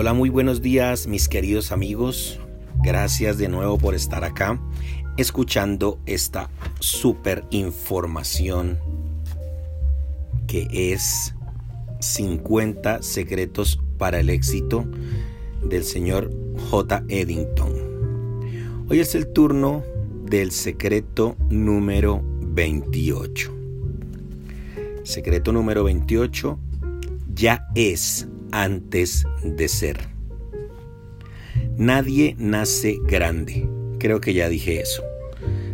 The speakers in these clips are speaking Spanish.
Hola, muy buenos días mis queridos amigos. Gracias de nuevo por estar acá escuchando esta super información que es 50 secretos para el éxito del señor J. Eddington. Hoy es el turno del secreto número 28. Secreto número 28 ya es antes de ser. Nadie nace grande. Creo que ya dije eso.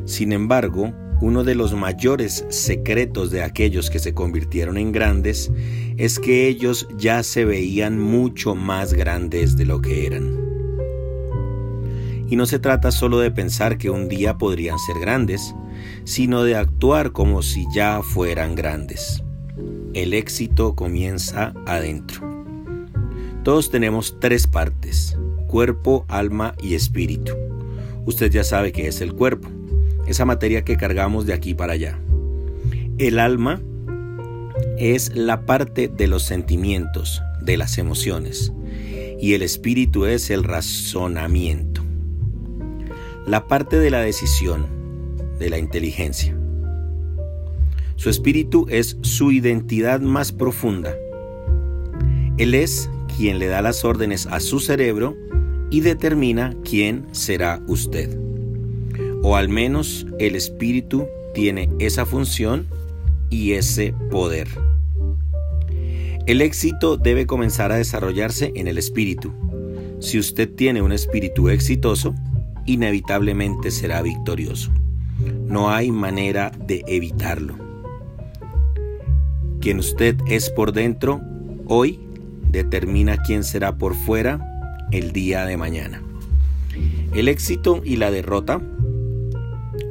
Sin embargo, uno de los mayores secretos de aquellos que se convirtieron en grandes es que ellos ya se veían mucho más grandes de lo que eran. Y no se trata solo de pensar que un día podrían ser grandes, sino de actuar como si ya fueran grandes. El éxito comienza adentro. Todos tenemos tres partes, cuerpo, alma y espíritu. Usted ya sabe qué es el cuerpo, esa materia que cargamos de aquí para allá. El alma es la parte de los sentimientos, de las emociones, y el espíritu es el razonamiento. La parte de la decisión, de la inteligencia. Su espíritu es su identidad más profunda. Él es quien le da las órdenes a su cerebro y determina quién será usted. O al menos el espíritu tiene esa función y ese poder. El éxito debe comenzar a desarrollarse en el espíritu. Si usted tiene un espíritu exitoso, inevitablemente será victorioso. No hay manera de evitarlo. Quien usted es por dentro, hoy determina quién será por fuera el día de mañana. El éxito y la derrota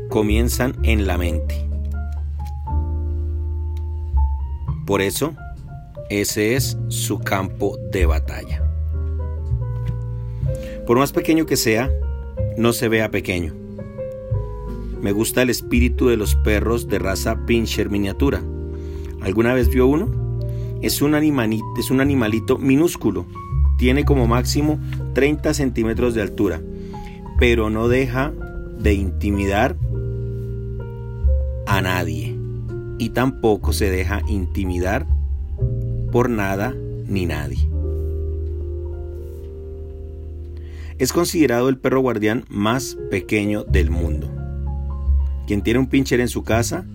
comienzan en la mente. Por eso, ese es su campo de batalla. Por más pequeño que sea, no se vea pequeño. Me gusta el espíritu de los perros de raza pincher miniatura. ¿Alguna vez vio uno? Es un, animalito, es un animalito minúsculo, tiene como máximo 30 centímetros de altura, pero no deja de intimidar a nadie y tampoco se deja intimidar por nada ni nadie. Es considerado el perro guardián más pequeño del mundo. Quien tiene un pincher en su casa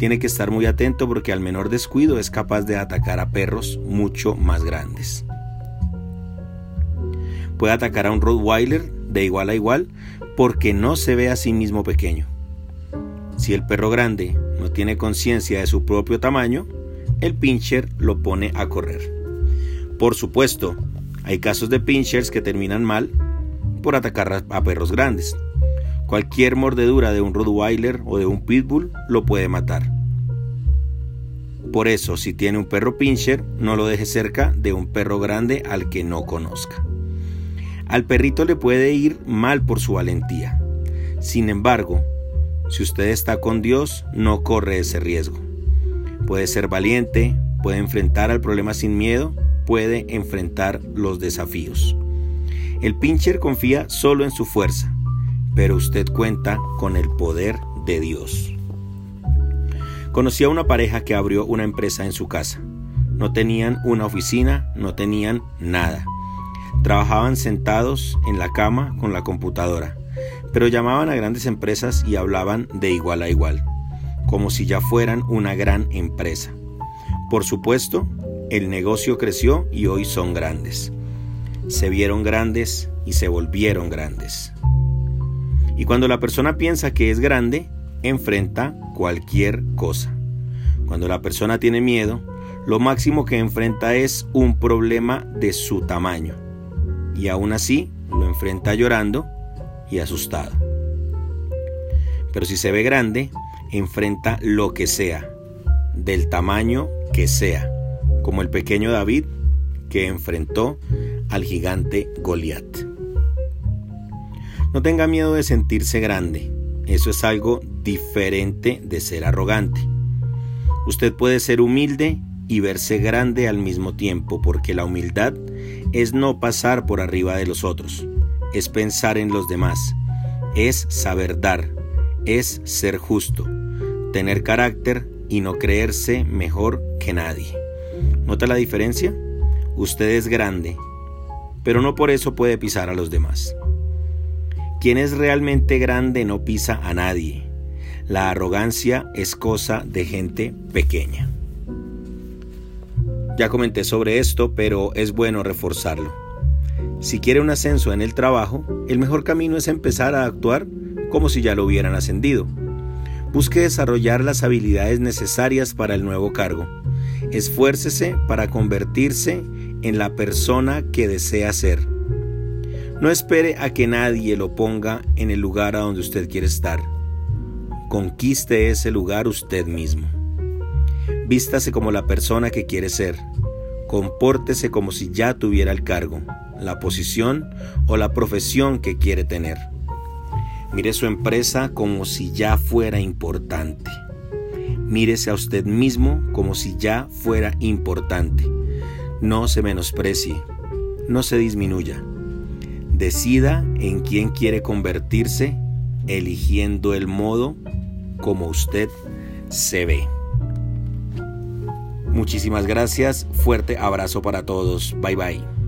tiene que estar muy atento porque al menor descuido es capaz de atacar a perros mucho más grandes. Puede atacar a un Rottweiler de igual a igual porque no se ve a sí mismo pequeño. Si el perro grande no tiene conciencia de su propio tamaño, el pincher lo pone a correr. Por supuesto, hay casos de pinchers que terminan mal por atacar a perros grandes. Cualquier mordedura de un Rottweiler o de un Pitbull lo puede matar. Por eso, si tiene un perro pincher, no lo deje cerca de un perro grande al que no conozca. Al perrito le puede ir mal por su valentía. Sin embargo, si usted está con Dios, no corre ese riesgo. Puede ser valiente, puede enfrentar al problema sin miedo, puede enfrentar los desafíos. El pincher confía solo en su fuerza, pero usted cuenta con el poder de Dios. Conocí a una pareja que abrió una empresa en su casa. No tenían una oficina, no tenían nada. Trabajaban sentados en la cama con la computadora, pero llamaban a grandes empresas y hablaban de igual a igual, como si ya fueran una gran empresa. Por supuesto, el negocio creció y hoy son grandes. Se vieron grandes y se volvieron grandes. Y cuando la persona piensa que es grande, enfrenta cualquier cosa. Cuando la persona tiene miedo, lo máximo que enfrenta es un problema de su tamaño. Y aún así lo enfrenta llorando y asustado. Pero si se ve grande, enfrenta lo que sea, del tamaño que sea, como el pequeño David que enfrentó al gigante Goliat. No tenga miedo de sentirse grande, eso es algo diferente de ser arrogante. Usted puede ser humilde y verse grande al mismo tiempo, porque la humildad es no pasar por arriba de los otros, es pensar en los demás, es saber dar, es ser justo, tener carácter y no creerse mejor que nadie. ¿Nota la diferencia? Usted es grande, pero no por eso puede pisar a los demás. Quien es realmente grande no pisa a nadie. La arrogancia es cosa de gente pequeña. Ya comenté sobre esto, pero es bueno reforzarlo. Si quiere un ascenso en el trabajo, el mejor camino es empezar a actuar como si ya lo hubieran ascendido. Busque desarrollar las habilidades necesarias para el nuevo cargo. Esfuércese para convertirse en la persona que desea ser. No espere a que nadie lo ponga en el lugar a donde usted quiere estar. Conquiste ese lugar usted mismo. Vístase como la persona que quiere ser. Compórtese como si ya tuviera el cargo, la posición o la profesión que quiere tener. Mire su empresa como si ya fuera importante. Mírese a usted mismo como si ya fuera importante. No se menosprecie, no se disminuya. Decida en quién quiere convertirse, eligiendo el modo como usted se ve. Muchísimas gracias, fuerte abrazo para todos, bye bye.